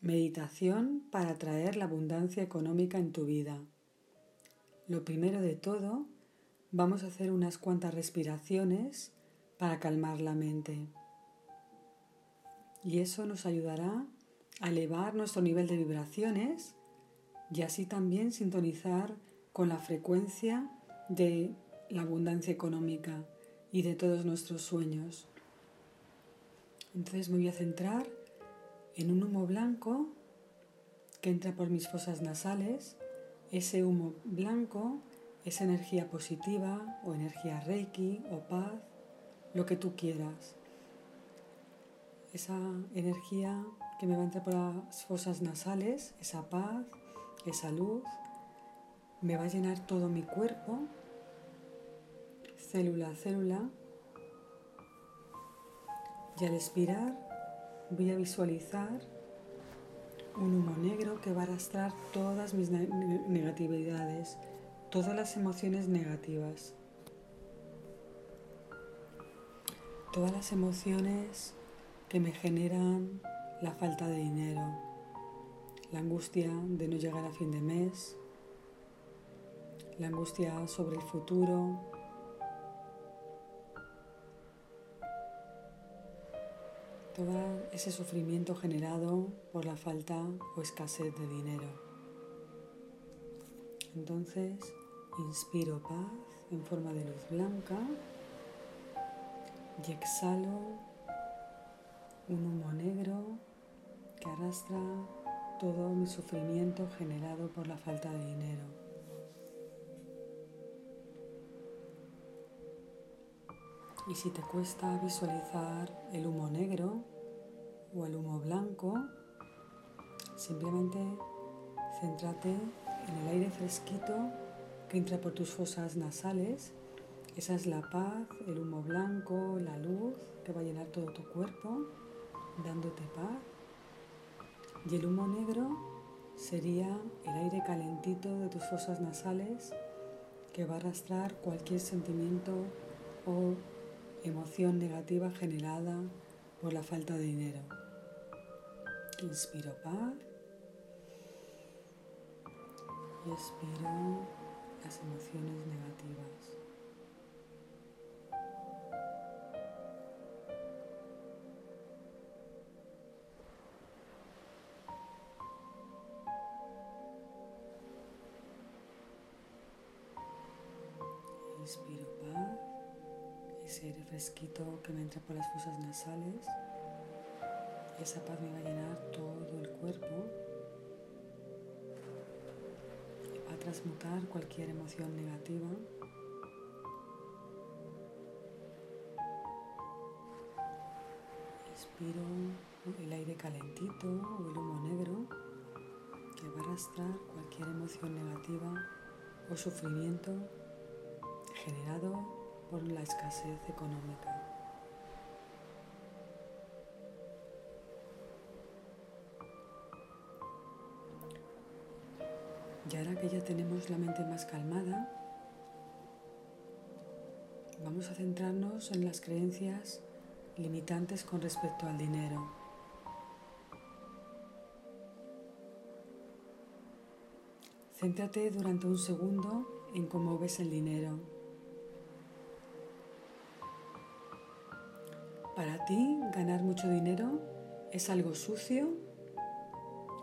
Meditación para atraer la abundancia económica en tu vida. Lo primero de todo, vamos a hacer unas cuantas respiraciones para calmar la mente. Y eso nos ayudará a elevar nuestro nivel de vibraciones y así también sintonizar con la frecuencia de la abundancia económica y de todos nuestros sueños. Entonces me voy a centrar en un humo blanco que entra por mis fosas nasales. Ese humo blanco es energía positiva o energía reiki o paz, lo que tú quieras. Esa energía que me va a entrar por las fosas nasales, esa paz, esa luz, me va a llenar todo mi cuerpo, célula a célula, y al expirar voy a visualizar un humo negro que va a arrastrar todas mis negatividades, todas las emociones negativas, todas las emociones que me generan la falta de dinero, la angustia de no llegar a fin de mes, la angustia sobre el futuro, todo ese sufrimiento generado por la falta o escasez de dinero. Entonces, inspiro paz en forma de luz blanca y exhalo un humo negro que arrastra todo mi sufrimiento generado por la falta de dinero. Y si te cuesta visualizar el humo negro o el humo blanco, simplemente céntrate en el aire fresquito que entra por tus fosas nasales. Esa es la paz, el humo blanco, la luz que va a llenar todo tu cuerpo, dándote paz. Y el humo negro sería el aire calentito de tus fosas nasales que va a arrastrar cualquier sentimiento o emoción negativa generada por la falta de dinero. Inspiro paz y expiro las emociones negativas. Fresquito que me entra por las fosas nasales. Esa paz me va a llenar todo el cuerpo va a transmutar cualquier emoción negativa. Inspiro el aire calentito o el humo negro que va a arrastrar cualquier emoción negativa o sufrimiento generado por la escasez económica. Y ahora que ya tenemos la mente más calmada, vamos a centrarnos en las creencias limitantes con respecto al dinero. Céntrate durante un segundo en cómo ves el dinero. Para ti, ganar mucho dinero es algo sucio,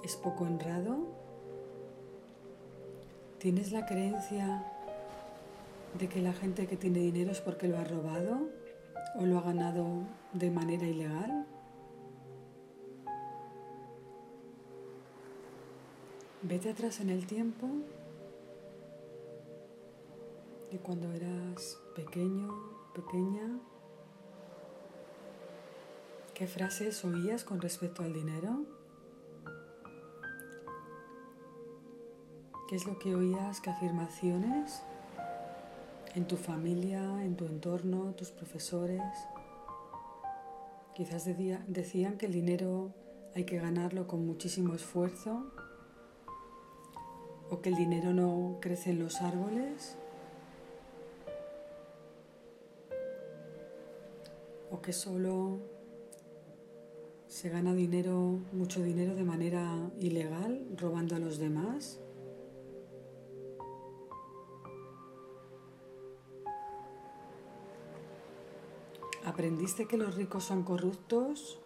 es poco honrado. ¿Tienes la creencia de que la gente que tiene dinero es porque lo ha robado o lo ha ganado de manera ilegal? Vete atrás en el tiempo de cuando eras pequeño, pequeña, ¿Qué frases oías con respecto al dinero? ¿Qué es lo que oías? ¿Qué afirmaciones? En tu familia, en tu entorno, tus profesores. Quizás decían que el dinero hay que ganarlo con muchísimo esfuerzo o que el dinero no crece en los árboles o que solo se gana dinero, mucho dinero de manera ilegal, robando a los demás. ¿Aprendiste que los ricos son corruptos?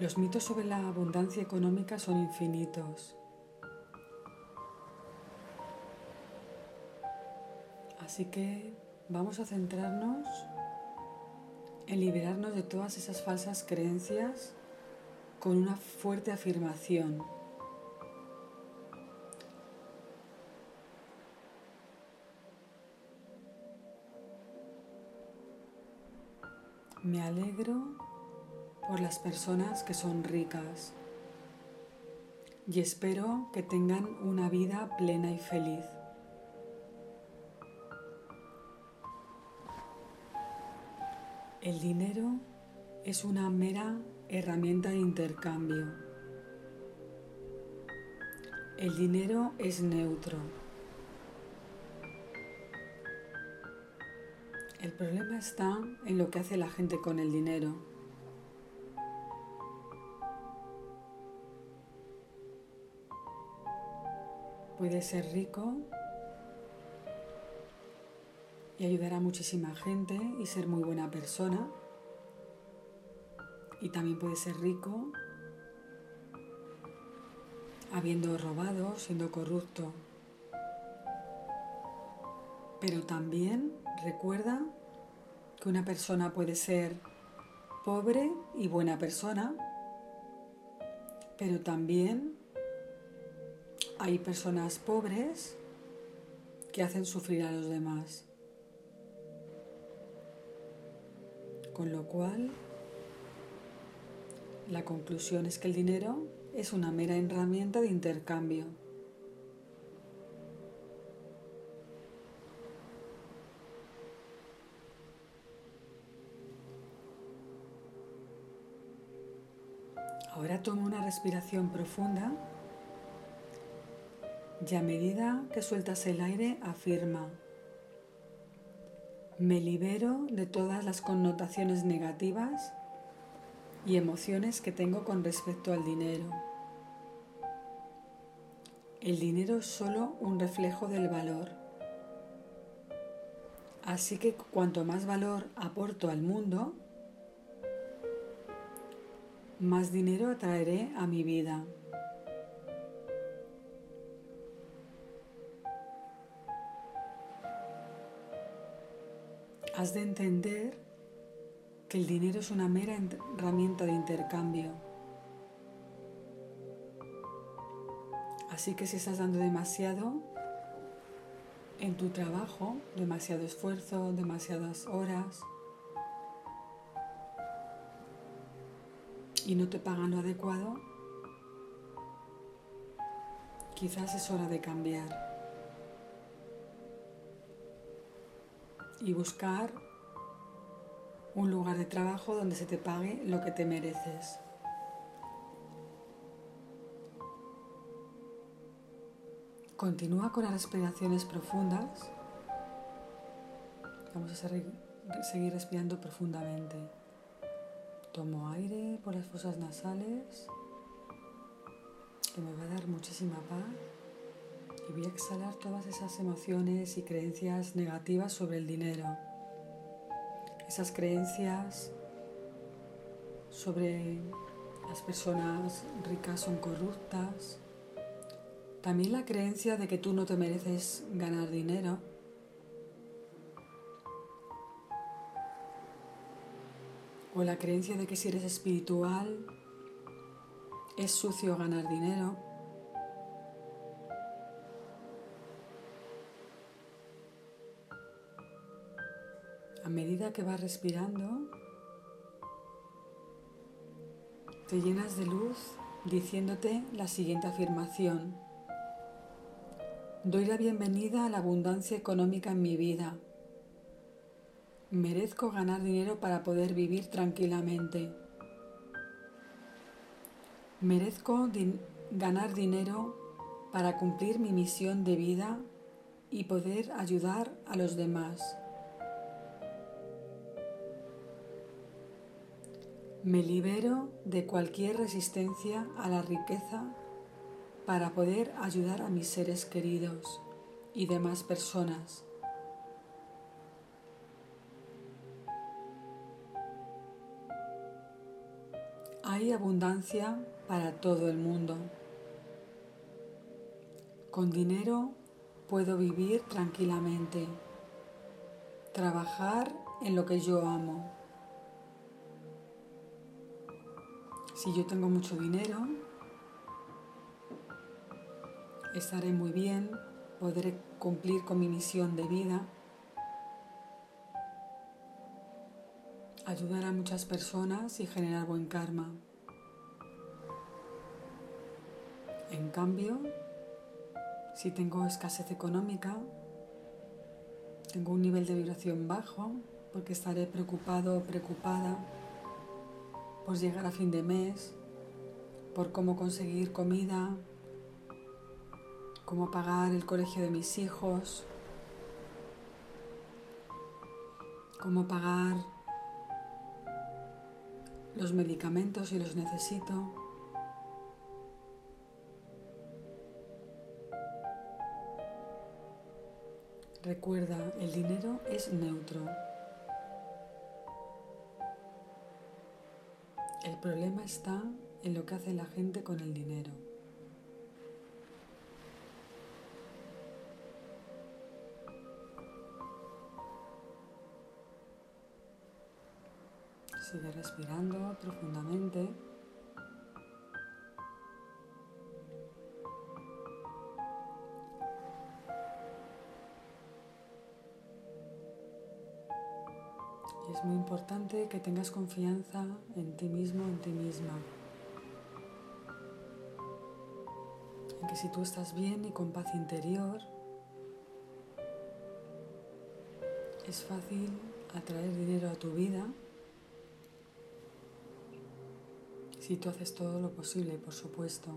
Los mitos sobre la abundancia económica son infinitos. Así que vamos a centrarnos en liberarnos de todas esas falsas creencias con una fuerte afirmación. Me alegro por las personas que son ricas y espero que tengan una vida plena y feliz. El dinero es una mera herramienta de intercambio. El dinero es neutro. El problema está en lo que hace la gente con el dinero. Puede ser rico ayudar a muchísima gente y ser muy buena persona. Y también puede ser rico habiendo robado, siendo corrupto. Pero también recuerda que una persona puede ser pobre y buena persona, pero también hay personas pobres que hacen sufrir a los demás. Con lo cual, la conclusión es que el dinero es una mera herramienta de intercambio. Ahora toma una respiración profunda y a medida que sueltas el aire afirma, me libero de todas las connotaciones negativas y emociones que tengo con respecto al dinero. El dinero es solo un reflejo del valor. Así que cuanto más valor aporto al mundo, más dinero atraeré a mi vida. Has de entender que el dinero es una mera herramienta de intercambio. Así que si estás dando demasiado en tu trabajo, demasiado esfuerzo, demasiadas horas, y no te pagan lo adecuado, quizás es hora de cambiar. Y buscar un lugar de trabajo donde se te pague lo que te mereces. Continúa con las respiraciones profundas. Vamos a seguir respirando profundamente. Tomo aire por las fosas nasales, que me va a dar muchísima paz y voy a exhalar todas esas emociones y creencias negativas sobre el dinero. Esas creencias sobre las personas ricas son corruptas. También la creencia de que tú no te mereces ganar dinero. O la creencia de que si eres espiritual es sucio ganar dinero. A medida que vas respirando, te llenas de luz diciéndote la siguiente afirmación. Doy la bienvenida a la abundancia económica en mi vida. Merezco ganar dinero para poder vivir tranquilamente. Merezco ganar dinero para cumplir mi misión de vida y poder ayudar a los demás. Me libero de cualquier resistencia a la riqueza para poder ayudar a mis seres queridos y demás personas. Hay abundancia para todo el mundo. Con dinero puedo vivir tranquilamente, trabajar en lo que yo amo. Si yo tengo mucho dinero, estaré muy bien, podré cumplir con mi misión de vida, ayudar a muchas personas y generar buen karma. En cambio, si tengo escasez económica, tengo un nivel de vibración bajo, porque estaré preocupado o preocupada por llegar a fin de mes, por cómo conseguir comida, cómo pagar el colegio de mis hijos, cómo pagar los medicamentos si los necesito. Recuerda, el dinero es neutro. El problema está en lo que hace la gente con el dinero. Sigue respirando profundamente. Importante que tengas confianza en ti mismo, en ti misma. En que si tú estás bien y con paz interior, es fácil atraer dinero a tu vida Si tú haces todo lo posible, por supuesto.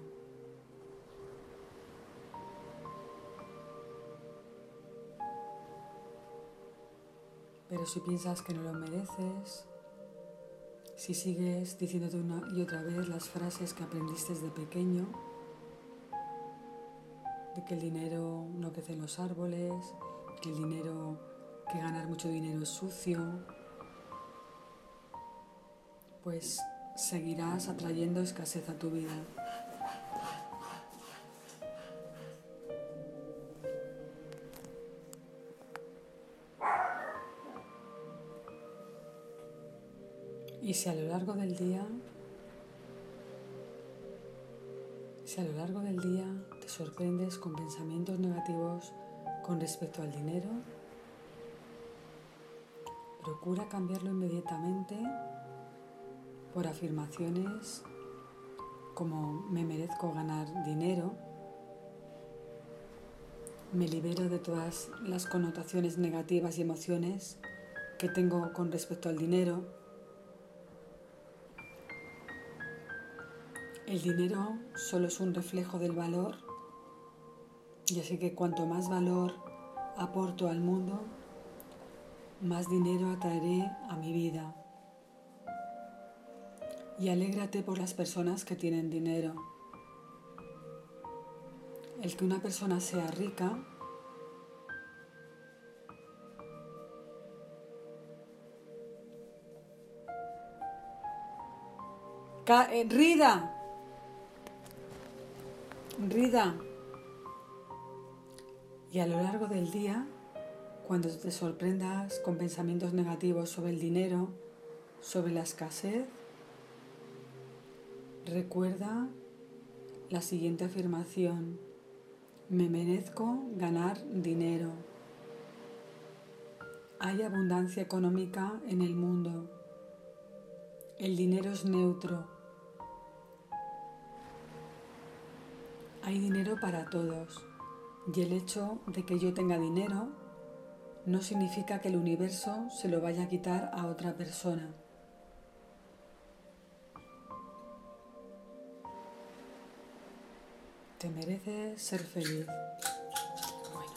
Pero si piensas que no lo mereces, si sigues diciéndote una y otra vez las frases que aprendiste desde pequeño, de que el dinero no crece en los árboles, que el dinero, que ganar mucho dinero es sucio, pues seguirás atrayendo escasez a tu vida. Si a lo largo del día, si a lo largo del día te sorprendes con pensamientos negativos con respecto al dinero, procura cambiarlo inmediatamente por afirmaciones como me merezco ganar dinero, me libero de todas las connotaciones negativas y emociones que tengo con respecto al dinero. El dinero solo es un reflejo del valor y así que cuanto más valor aporto al mundo, más dinero atraeré a mi vida y alégrate por las personas que tienen dinero. El que una persona sea rica eh, Rida. Rida. Y a lo largo del día, cuando te sorprendas con pensamientos negativos sobre el dinero, sobre la escasez, Recuerda la siguiente afirmación. Me merezco ganar dinero. Hay abundancia económica en el mundo. El dinero es neutro. Hay dinero para todos. Y el hecho de que yo tenga dinero no significa que el universo se lo vaya a quitar a otra persona. Te mereces ser feliz. Bueno,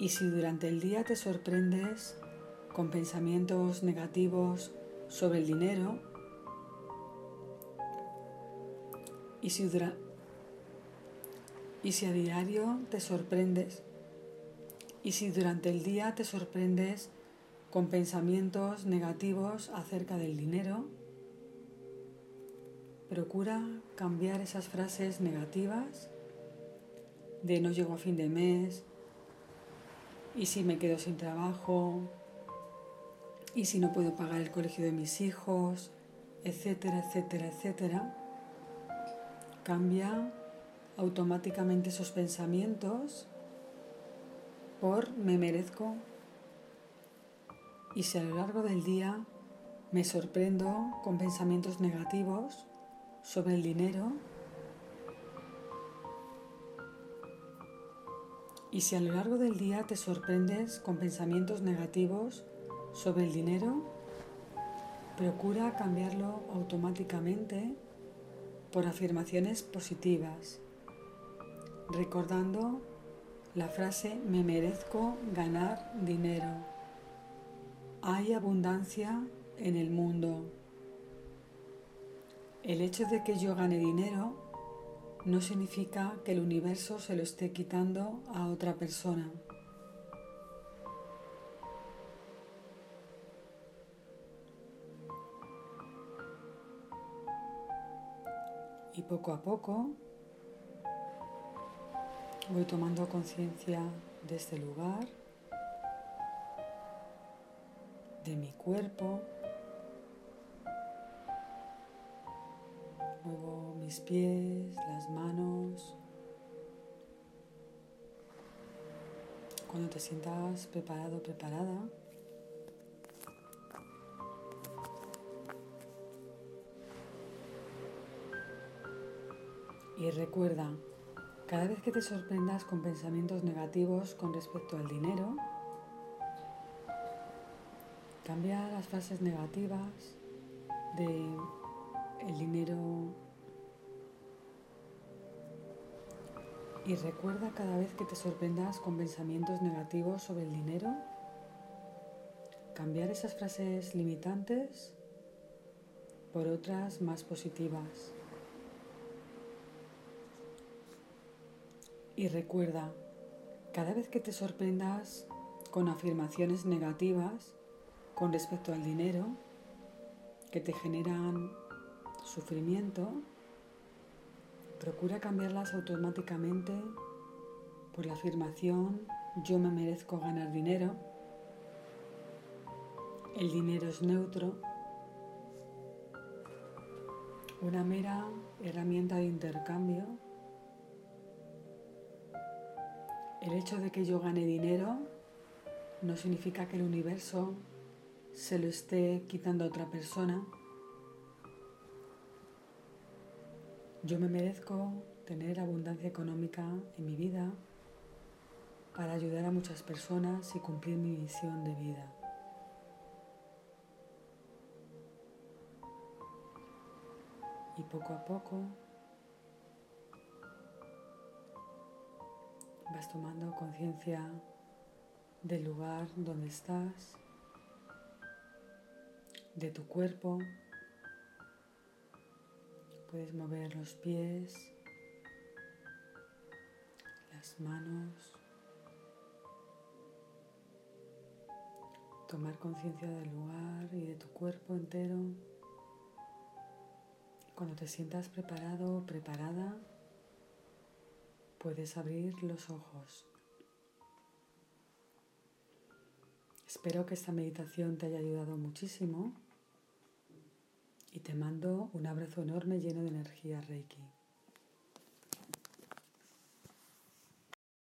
Y si durante el día te sorprendes con pensamientos negativos sobre el dinero, y si, y si a diario te sorprendes, y si durante el día te sorprendes con pensamientos negativos acerca del dinero, procura cambiar esas frases negativas de no llego a fin de mes, y si me quedo sin trabajo, y si no puedo pagar el colegio de mis hijos, etcétera, etcétera, etcétera, cambia automáticamente esos pensamientos por me merezco. Y si a lo largo del día me sorprendo con pensamientos negativos sobre el dinero, Y si a lo largo del día te sorprendes con pensamientos negativos sobre el dinero, procura cambiarlo automáticamente por afirmaciones positivas, recordando la frase me merezco ganar dinero. Hay abundancia en el mundo. El hecho de que yo gane dinero no significa que el universo se lo esté quitando a otra persona. Y poco a poco voy tomando conciencia de este lugar, de mi cuerpo, Muevo mis pies, las manos. Cuando te sientas preparado, preparada, Y recuerda, cada vez que te sorprendas con pensamientos negativos con respecto al dinero, cambia las frases negativas de el dinero y recuerda cada vez que te sorprendas con pensamientos negativos sobre el dinero, cambiar esas frases limitantes por otras más positivas. Y recuerda, cada vez que te sorprendas con afirmaciones negativas con respecto al dinero que te generan sufrimiento, procura cambiarlas automáticamente por la afirmación yo me merezco ganar dinero, el dinero es neutro, una mera herramienta de intercambio. El hecho de que yo gane dinero no significa que el universo se lo esté quitando a otra persona. Yo me merezco tener abundancia económica en mi vida para ayudar a muchas personas y cumplir mi misión de vida. Y poco a poco vas tomando conciencia del lugar donde estás, de tu cuerpo, Puedes mover los pies, las manos, tomar conciencia del lugar y de tu cuerpo entero. Cuando te sientas preparado o preparada, puedes abrir los ojos. Espero que esta meditación te haya ayudado muchísimo y te mando un abrazo enorme lleno de energía Reiki.